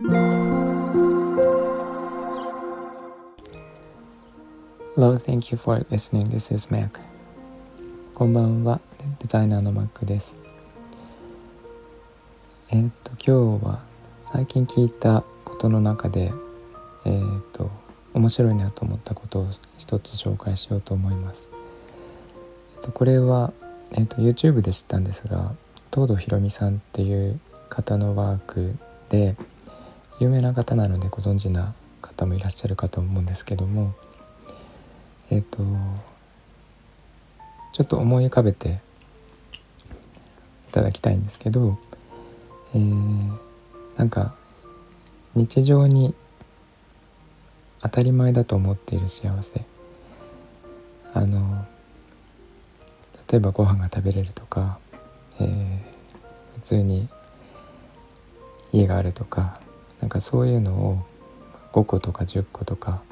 Hello, thank you for listening. This is Mac. こんばんは、デザイナーの Mac です。えっ、と、今日は最近聞いたことの中で、えっ、と、面白いなと思ったことを一つ紹介しようと思います。えっ、と、これは、えっ、と、YouTube で知ったんですが、東堂ひろみさんっていう方のワークで、有名な方なのでご存知な方もいらっしゃるかと思うんですけども、えっ、ー、とちょっと思い浮かべていただきたいんですけど、えー、なんか日常に当たり前だと思っている幸せ。あの例えばご飯が食べれるとか、えー、普通に家があるとかなんかそういうのを5個とか10個とか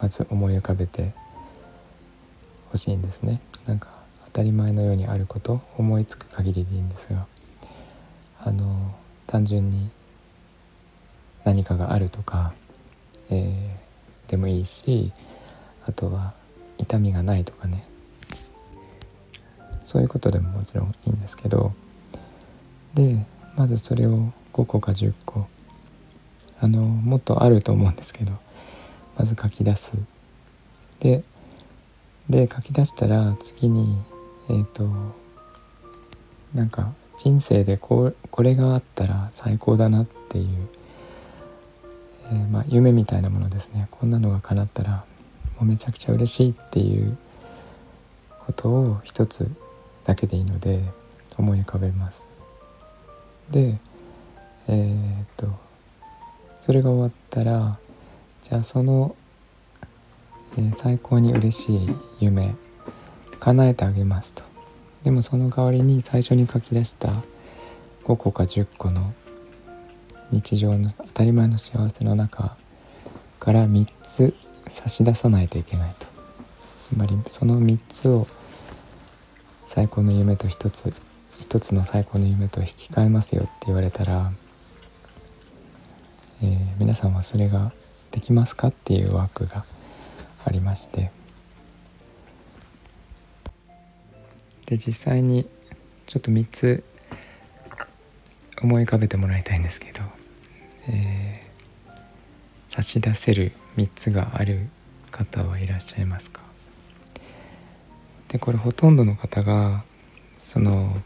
まず思い浮かべて欲しいんですね。なんか当たり前のようにあること思いつく限りでいいんですがあの単純に何かがあるとか、えー、でもいいしあとは痛みがないとかね。そういうことでももちろんいいんですけどでまずそれを5個か10個あのもっとあると思うんですけどまず書き出すでで書き出したら次にえっ、ー、となんか人生でここれがあったら最高だなっていう、えー、まあ、夢みたいなものですねこんなのが叶ったらもうめちゃくちゃ嬉しいっていうことを一つだけでいいので思い浮かべます。でえっ、とそれが終わったらじゃあそのえー、最高に嬉しい夢叶えてあげますと。でもその代わりに最初に書き出した5個か10個の日常の当たり前の幸せの中から3つ差し出さないといけないと。つまりその3つを最高の夢と1つ1つの最高の夢と引き換えますよって言われたら、えー、皆さんはそれができますかっていうワークがありまして。で実際にちょっと3つ思い浮かべてもらいたいんですけど、えー、差し出せる3つがある方はいらっしゃいますか？でこれほとんどの方がその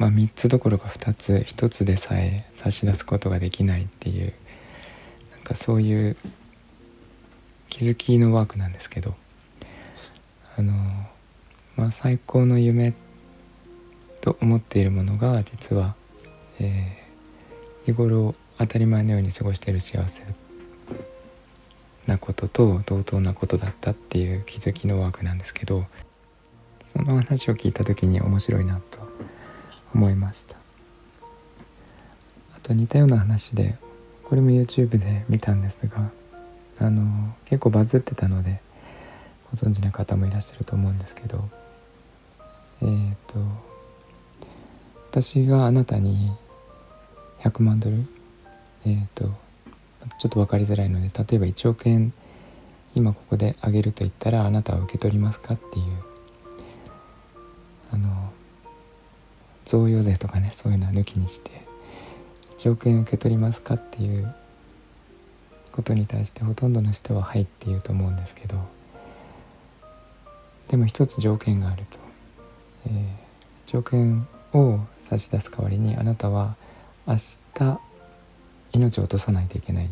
まあ3つどころか2つ1つでさえ差し出すことができないっていうなんかそういう気づきのワークなんですけどあのまあ最高の夢と思っているものが実は、えー、日頃当たり前のように過ごしている幸せなことと同等なことだったっていう気づきのワークなんですけどその話を聞いた時に面白いなと思いました。あと似たような話でこれも YouTube で見たんですがあの結構バズってたのでご存知の方もいらっしゃると思うんですけどえっ、ー、と私があなたに100万ドルえっ、ー、とちょっと分かりづらいので例えば1億円今ここであげると言ったらあなたは受け取りますかっていう贈与税とかねそういうのは抜きにして1億円受け取りますかっていうことに対してほとんどの人は「はい」って言うと思うんですけどでも一つ条件があると、えー、条件を差し出す代わりにあなたは明日命を落とさないといけない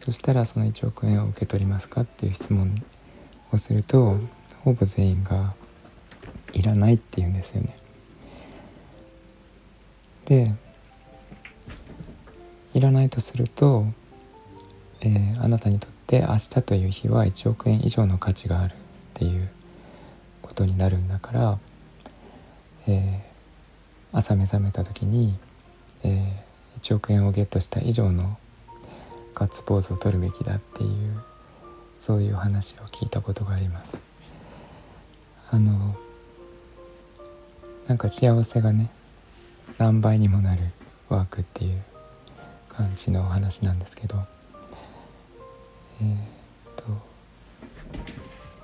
そしたらその1億円を受け取りますかっていう質問をするとほぼ全員がいらないって言うんですよね。でいらないとするとえー、あなたにとって明日という日は1億円以上の価値があるっていうことになるんだから、えー、朝目覚めた時に、えー、1億円をゲットした以上のガッツポーズを取るべきだっていうそういう話を聞いたことがあります。あのなんか幸せがね何倍にもなるワークっていう感じのお話なんですけど。えー、っと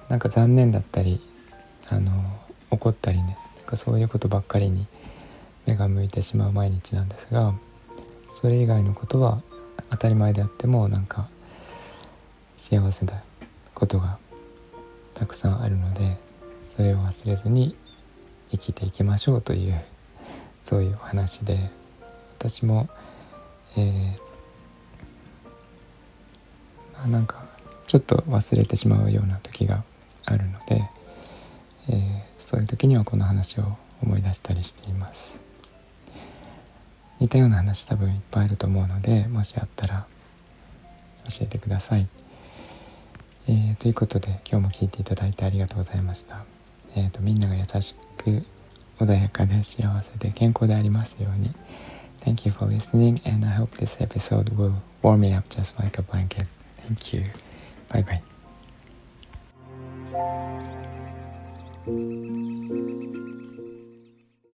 なんか残念だったりあの怒ったりねなんかそういうことばっかりに目が向いてしまう毎日なんですがそれ以外のことは当たり前であってもなんか幸せなことがたくさんあるのでそれを忘れずに生きていきましょうというそういうお話で私も、えー、まあ、なんかちょっと忘れてしまうような時があるので、えー、そういう時にはこの話を思い出したりしています。似たような話多分いっぱいあると思うのでもしあったら教えてください、えー、ということで今日も聞いていただいてありがとうございました。えーと、みんなが優しく穏やかで幸せで健康でありますように Thank you for listening and I hope this episode will warm me up just like a blanket. Thank you. Bye bye.